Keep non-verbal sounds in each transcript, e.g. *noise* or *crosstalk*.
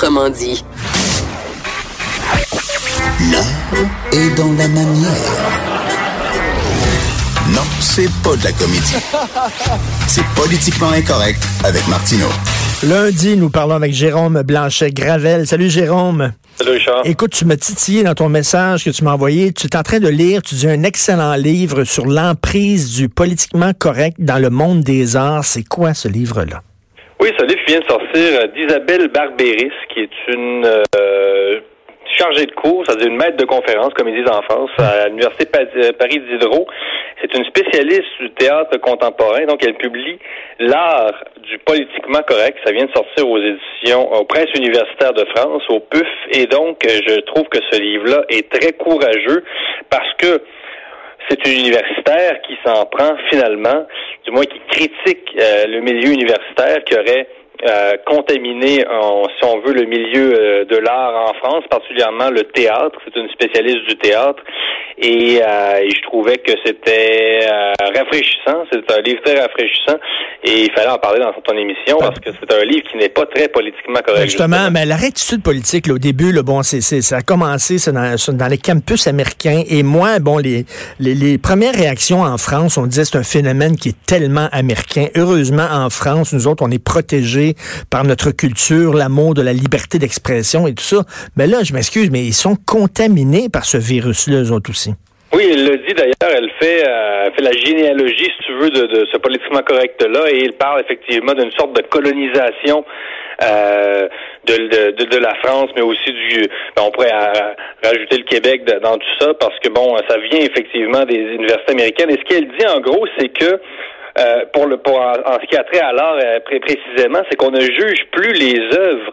Autrement dit. L'art est dans la manière. Non, c'est pas de la comédie. C'est politiquement incorrect avec Martineau. Lundi, nous parlons avec Jérôme Blanchet-Gravel. Salut Jérôme. Salut Richard. Écoute, tu m'as titillé dans ton message que tu m'as envoyé. Tu es en train de lire, tu dis un excellent livre sur l'emprise du politiquement correct dans le monde des arts. C'est quoi ce livre-là? Oui, ce livre vient de sortir d'Isabelle Barbéris, qui est une euh, chargée de cours, c'est-à-dire une maître de conférence, comme ils disent en France, à l'Université Paris Diderot. C'est une spécialiste du théâtre contemporain, donc elle publie l'art du politiquement correct. Ça vient de sortir aux éditions, au Presse universitaire de France, au PUF, et donc je trouve que ce livre-là est très courageux parce que c'est une universitaire qui s'en prend finalement, du moins qui critique euh, le milieu universitaire qui aurait euh, contaminé, si on veut, le milieu euh, de l'art en France, particulièrement le théâtre. C'est une spécialiste du théâtre. Et, euh, je trouvais que c'était rafraîchissant. C'est un livre très rafraîchissant. Et il fallait en parler dans ton émission parce que c'est un livre qui n'est pas très politiquement correct. Justement, mais la rectitude politique, au début, là, bon, c'est, ça a commencé dans, dans, les campus américains. Et moi, bon, les, les, les premières réactions en France, on disait c'est un phénomène qui est tellement américain. Heureusement, en France, nous autres, on est protégés par notre culture, l'amour de la liberté d'expression et tout ça. Mais là, je m'excuse, mais ils sont contaminés par ce virus-là, eux autres aussi. Oui, elle le dit d'ailleurs, elle fait, euh, fait la généalogie, si tu veux, de, ce politiquement correct-là, et il parle effectivement d'une sorte de colonisation euh, de, de, la France, mais aussi du, ben, on pourrait euh, rajouter le Québec dans tout ça, parce que bon, ça vient effectivement des universités américaines. Et ce qu'elle dit en gros, c'est que euh, pour le pour en, ce qui a trait à l'art euh, précisément, c'est qu'on ne juge plus les œuvres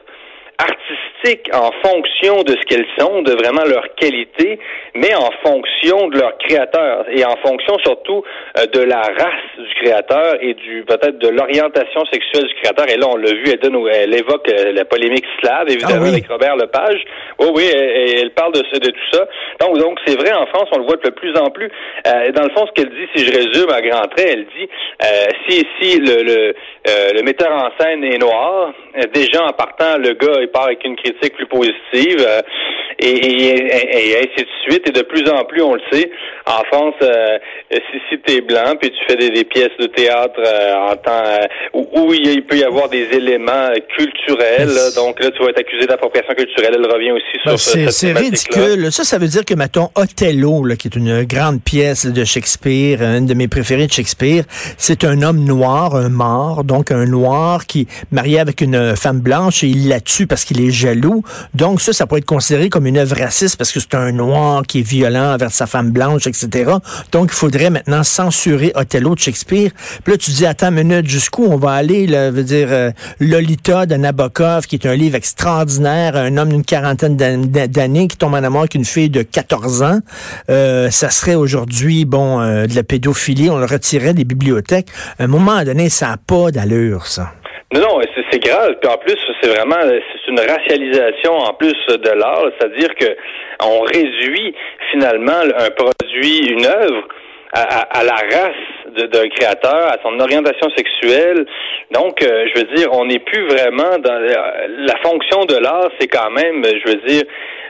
artistiques en fonction de ce qu'elles sont, de vraiment leur qualité, mais en fonction de leur créateur et en fonction surtout euh, de la race du créateur et du peut-être de l'orientation sexuelle du créateur. Et là, on l'a vu, elle, donne, elle évoque euh, la polémique slave, évidemment, ah avec Robert Lepage. Oui, oui, elle, elle parle de, de, tout ça. Donc, donc c'est vrai, en France, on le voit de plus en plus. Euh, dans le fond, ce qu'elle dit, si je résume à grands traits, elle dit, si, si le, le, le metteur en scène est noir, déjà en partant, le gars il avec une critique plus positive euh, et, et, ainsi de suite. Et de plus en plus, on le sait, en France, euh, si, si tu es blanc, puis tu fais des, pièces de théâtre euh, en temps où, il peut y avoir des éléments culturels, donc là, tu vas être accusé d'appropriation culturelle. Elle revient aussi sur ben, cette C'est ridicule. Ça, ça veut dire que, mettons, Othello, là, qui est une grande pièce de Shakespeare, une de mes préférées de Shakespeare, c'est un homme noir, un mort, donc un noir qui marié avec une femme blanche et il la tue parce qu'il est jaloux. Donc ça, ça pourrait être considéré comme une œuvre raciste parce que c'est un noir qui est violent envers sa femme blanche, etc. Donc il faudrait maintenant censurer Othello de Shakespeare. Puis là, tu dis, attends une minute, jusqu'où on va aller? Là, veut dire euh, Lolita de Nabokov, qui est un livre extraordinaire, un homme d'une quarantaine d'années qui tombe en amour avec une fille de 14 ans. Euh, ça serait aujourd'hui, bon, euh, de la pédophilie, on le retirait des bibliothèques. À un moment donné, ça n'a pas d'allure, ça. Non, non, c'est grave. Puis en plus, c'est vraiment c'est une racialisation en plus de l'art, c'est-à-dire que on réduit finalement un produit, une œuvre à, la race d'un créateur, à son orientation sexuelle. Donc, euh, je veux dire, on n'est plus vraiment dans la fonction de l'art, c'est quand même, je veux dire,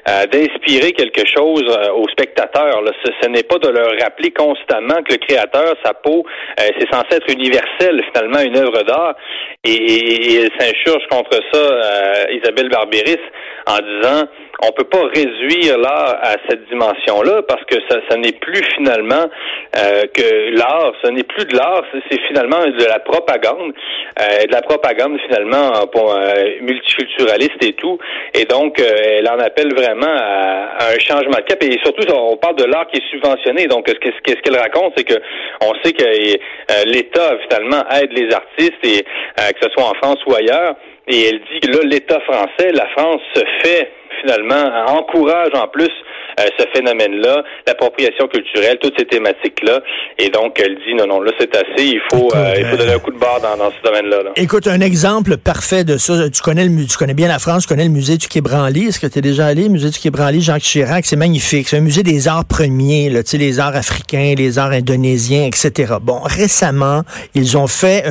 euh, d'inspirer quelque chose euh, aux spectateurs. Là. Ce, n'est pas de leur rappeler constamment que le créateur, sa peau, euh, c'est censé être universel, finalement, une œuvre d'art. Et, et, elle s'insurge contre ça, Isabelle Barbéris, en disant on peut pas réduire l'art à cette dimension-là parce que ça, ça n'est plus finalement que l'art, ce n'est plus de l'art, c'est finalement de la propagande, de la propagande finalement pour multiculturaliste et tout. Et donc, elle en appelle vraiment à, un changement de cap. Et surtout, on parle de l'art qui est subventionné. Donc, ce qu'elle raconte, c'est que on sait que euh, l'État, finalement, aide les artistes, et euh, que ce soit en France ou ailleurs. Et elle dit que là, l'État français, la France se fait finalement encourage en plus ce phénomène-là, l'appropriation culturelle, toutes ces thématiques-là. Et donc, elle dit, non, non, là, c'est assez, il faut, il faut donner un coup de barre dans, ce domaine-là. Écoute, un exemple parfait de ça, tu connais, le, tu connais bien la France, tu connais le musée du Quai Branly. Est-ce que tu es déjà allé, musée du Quai Branly, Jacques Chirac? C'est magnifique. C'est un musée des arts premiers, là, les arts africains, les arts indonésiens, etc. Bon, récemment, ils ont fait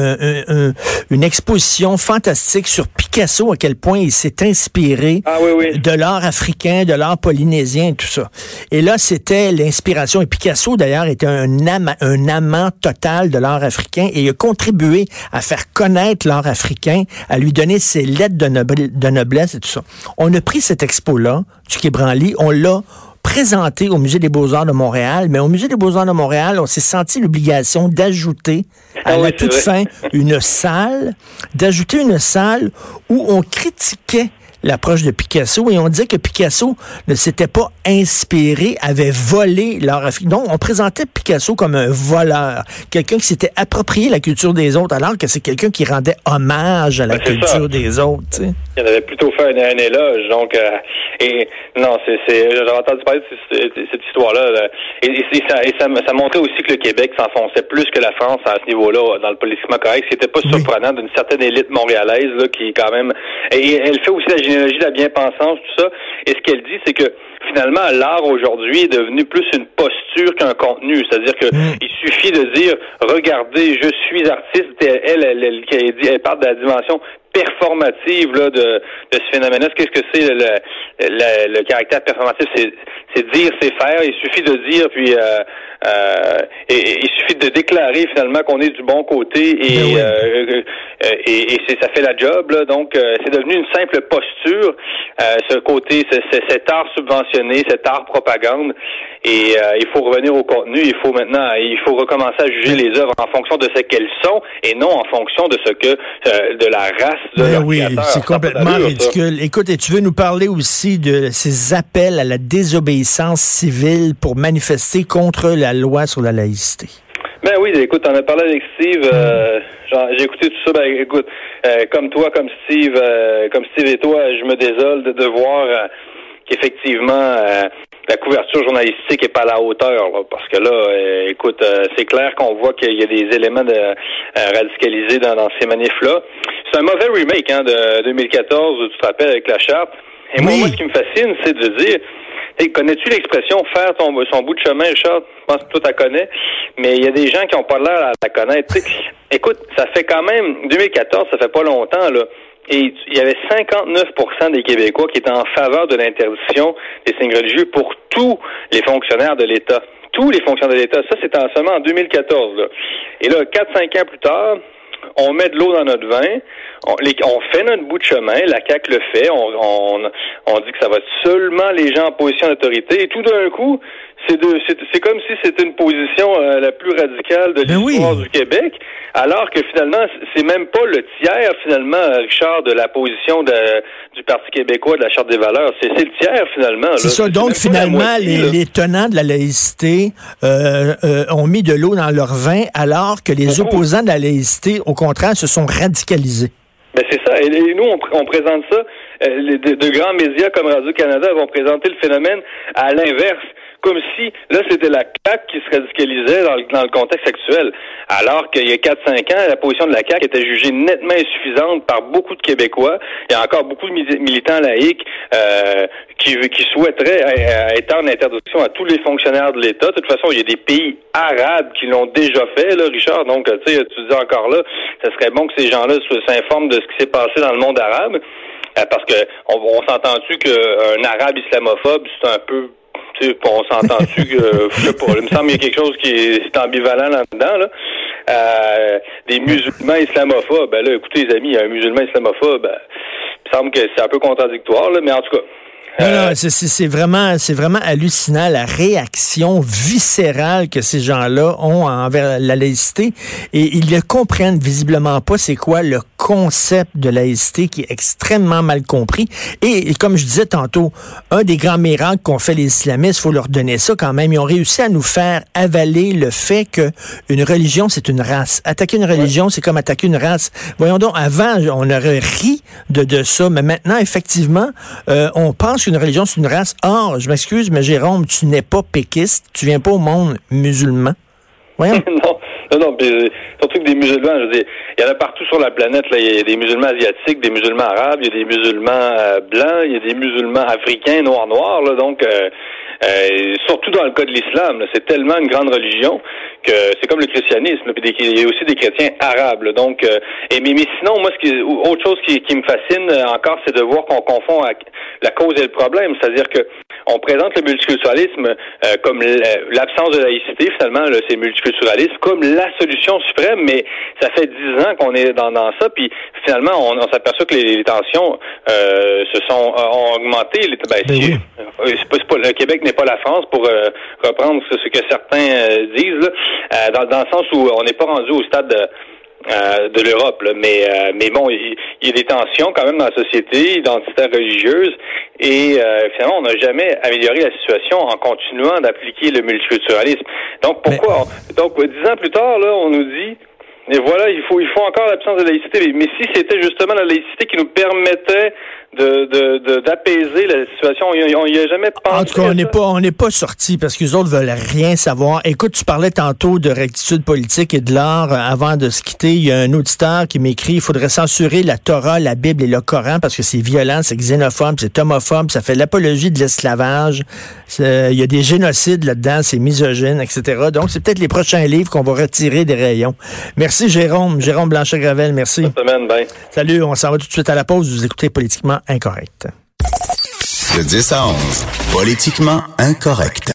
une exposition fantastique sur Picasso, à quel point il s'est inspiré ah de l'art africain, de l'art polynésien et tout ça. Et là, c'était l'inspiration. Et Picasso, d'ailleurs, était un, un amant total de l'art africain et il a contribué à faire connaître l'art africain, à lui donner ses lettres de, de noblesse et tout ça. On a pris cette expo-là, du Quai Branly, on l'a présenté au Musée des Beaux-Arts de Montréal, mais au Musée des Beaux-Arts de Montréal, on s'est senti l'obligation d'ajouter *laughs* à ah la toute fin une salle, d'ajouter une salle où on critiquait l'approche de Picasso et on disait que Picasso ne s'était pas inspiré, avait volé l'art africain. Donc, on présentait Picasso comme un voleur, quelqu'un qui s'était approprié la culture des autres, alors que c'est quelqu'un qui rendait hommage à la ben, culture des autres. Tu Il avait plutôt fait un, éloge. Donc, euh, et non, c'est, j'avais entendu parler de cette, histoire-là. Et, ça, et ça, ça, montrait aussi que le Québec s'enfonçait plus que la France à ce niveau-là dans le politiquement correct. C'était pas surprenant d'une certaine élite montréalaise là, qui quand même. Et elle fait aussi la la bien-pensance, tout ça. Et ce qu'elle dit, c'est que finalement, l'art aujourd'hui est devenu plus une posture qu'un contenu. C'est-à-dire que mm. il suffit de dire, regardez, je suis artiste. Elle, elle, elle, elle, elle parle de la dimension performative là, de, de ce phénomène-là. Qu'est-ce que c'est le, le, le, caractère performatif? C'est dire, c'est faire. Il suffit de dire, puis euh, euh, et, il suffit de déclarer finalement qu'on est du bon côté et, ben euh, euh, et, et ça fait la job. Là. Donc, c'est devenu une simple posture, ce côté, cet art subventionné, cet art propagande. Et il faut revenir au contenu. Il faut maintenant, il faut recommencer à juger les œuvres en fonction de ce qu'elles sont et non en fonction de ce que de la race ben oui, c'est complètement ridicule. Écoute, et tu veux nous parler aussi de ces appels à la désobéissance civile pour manifester contre la loi sur la laïcité? Ben oui, écoute, on a parlé avec Steve. Euh, j'ai écouté tout ça. Ben écoute, euh, comme toi, comme Steve, euh, comme Steve et toi, je me désole de, de voir qu'effectivement la couverture journalistique est pas à la hauteur, parce que là, euh, écoute, euh, c'est clair qu'on voit qu'il y a des éléments de, euh, radicalisés dans, ces manifs-là. C'est un mauvais remake hein, de 2014, tu te rappelles, avec la charte. Et moi, moi, ce qui me fascine, c'est de dire, connais-tu l'expression faire ton, son bout de chemin, Richard? Je pense que toi, tu la connais. Mais il y a des gens qui n'ont pas l'air à la connaître. écoute, ça fait quand même, 2014, ça fait pas longtemps, là. Et il y avait 59% des Québécois qui étaient en faveur de l'interdiction des signes religieux pour tous les fonctionnaires de l'État. Tous les fonctionnaires de l'État. Ça, c'était seulement en 2014. Là. Et là, 4-5 ans plus tard, on met de l'eau dans notre vin, on, fait notre bout de chemin, la CAQ le fait, on dit que ça va être seulement les gens en position d'autorité, et tout d'un coup, c'est comme si c'était une position euh, la plus radicale de ben l'histoire du Québec, alors que finalement, c'est même pas le tiers, finalement, Richard, de la position de, du Parti québécois de la Charte des valeurs. C'est le tiers, finalement. C'est ça. Donc, finalement, les, tenants de la laïcité euh, euh, ont mis de l'eau dans leur vin, alors que les opposants de la laïcité, au contraire, se sont radicalisés. Ben c'est ça. Et, nous, on, présente ça. Les, de, de, grands médias comme Radio-Canada vont présenter le phénomène à l'inverse comme si là c'était la CAQ qui se radicalisait dans le, dans le contexte actuel, alors qu'il y a 4-5 ans, la position de la CAQ était jugée nettement insuffisante par beaucoup de Québécois. Il y a encore beaucoup de militants laïcs euh, qui, qui souhaiteraient euh, étendre l'interdiction à tous les fonctionnaires de l'État. De toute façon, il y a des pays arabes qui l'ont déjà fait, là, Richard. Donc, tu sais, tu dis encore là, ce serait bon que ces gens-là s'informent de ce qui s'est passé dans le monde arabe. Euh, parce que on s'entend-tu qu'un arabe islamophobe, c'est un peu on s'entend-tu que, je sais pas, il me semble qu'il y a quelque chose qui est, ambivalent là-dedans, là. Euh, des musulmans islamophobes, ben là, écoutez les amis, un musulman islamophobe, ben, il me semble que c'est un peu contradictoire, là, mais en tout cas, euh, c'est vraiment, c'est vraiment hallucinant la réaction viscérale que ces gens-là ont envers la laïcité et ils ne comprennent visiblement pas c'est quoi le concept de laïcité qui est extrêmement mal compris. Et, comme je disais tantôt, un des grands miracles qu'ont fait les islamistes, faut leur donner ça quand même. Ils ont réussi à nous faire avaler le fait que une religion c'est une race. Attaquer une religion, c'est comme attaquer une race. Voyons donc, avant on aurait ri de, de ça, mais maintenant effectivement, euh, on pense pense qu'une religion, c'est une race. Or, je m'excuse, mais Jérôme, tu n'es pas péquiste, tu viens pas au monde musulman. Voyons. *laughs* non, non, non, euh, surtout que des musulmans, je veux dire, il y en a partout sur la planète. Il y a des musulmans asiatiques, des musulmans arabes, il y a des musulmans euh, blancs, il y a des musulmans africains, noirs, noirs. Là, donc, euh, euh, surtout dans le cas de l'islam, c'est tellement une grande religion que c'est comme le christianisme. Puis il y a aussi des chrétiens arabes. donc, euh, et mais, sinon, moi, ce qui, autre chose qui, qui me fascine encore, c'est de voir qu'on confond la cause et le problème. C'est-à-dire que on présente le multiculturalisme euh, comme l'absence de laïcité, finalement, c'est multiculturalisme, comme la solution suprême, mais ça fait dix ans qu'on est dans, dans ça, puis finalement, on, s'aperçoit que les, tensions euh, se sont ont augmenté. Les, ben, ben c'est pas, le Québec n'est pas la France, pour euh, reprendre ce, que certains disent, dans, dans le sens où on n'est pas rendu au stade de euh, de l'Europe. Mais, euh, mais bon, il, y, a des tensions quand même dans la société identitaire religieuse et euh, finalement, on n'a jamais amélioré la situation en continuant d'appliquer le multiculturalisme. Donc pourquoi? Donc dix ans plus tard, là, on nous dit et voilà, il faut, il faut encore l'absence de laïcité. Mais si c'était justement la laïcité qui nous permettait de, d'apaiser la situation, on n'y a jamais pensé. En tout cas, on n'est pas, on n'est pas sorti parce que les autres veulent rien savoir. Écoute, tu parlais tantôt de rectitude politique et de l'art. Avant de se quitter, il y a un auditeur qui m'écrit, il faudrait censurer la Torah, la Bible et le Coran parce que c'est violent, c'est xénophobe, c'est homophobe, ça fait l'apologie de l'esclavage. Il y a des génocides là-dedans, c'est misogyne, etc. Donc, c'est peut-être les prochains livres qu'on va retirer des rayons. Merci. Merci, Jérôme. Jérôme Blanchet-Gravel, merci. Semaine, Salut, on s'en va tout de suite à la pause. Vous écoutez Politiquement Incorrect. De 10 à 11, Politiquement Incorrect.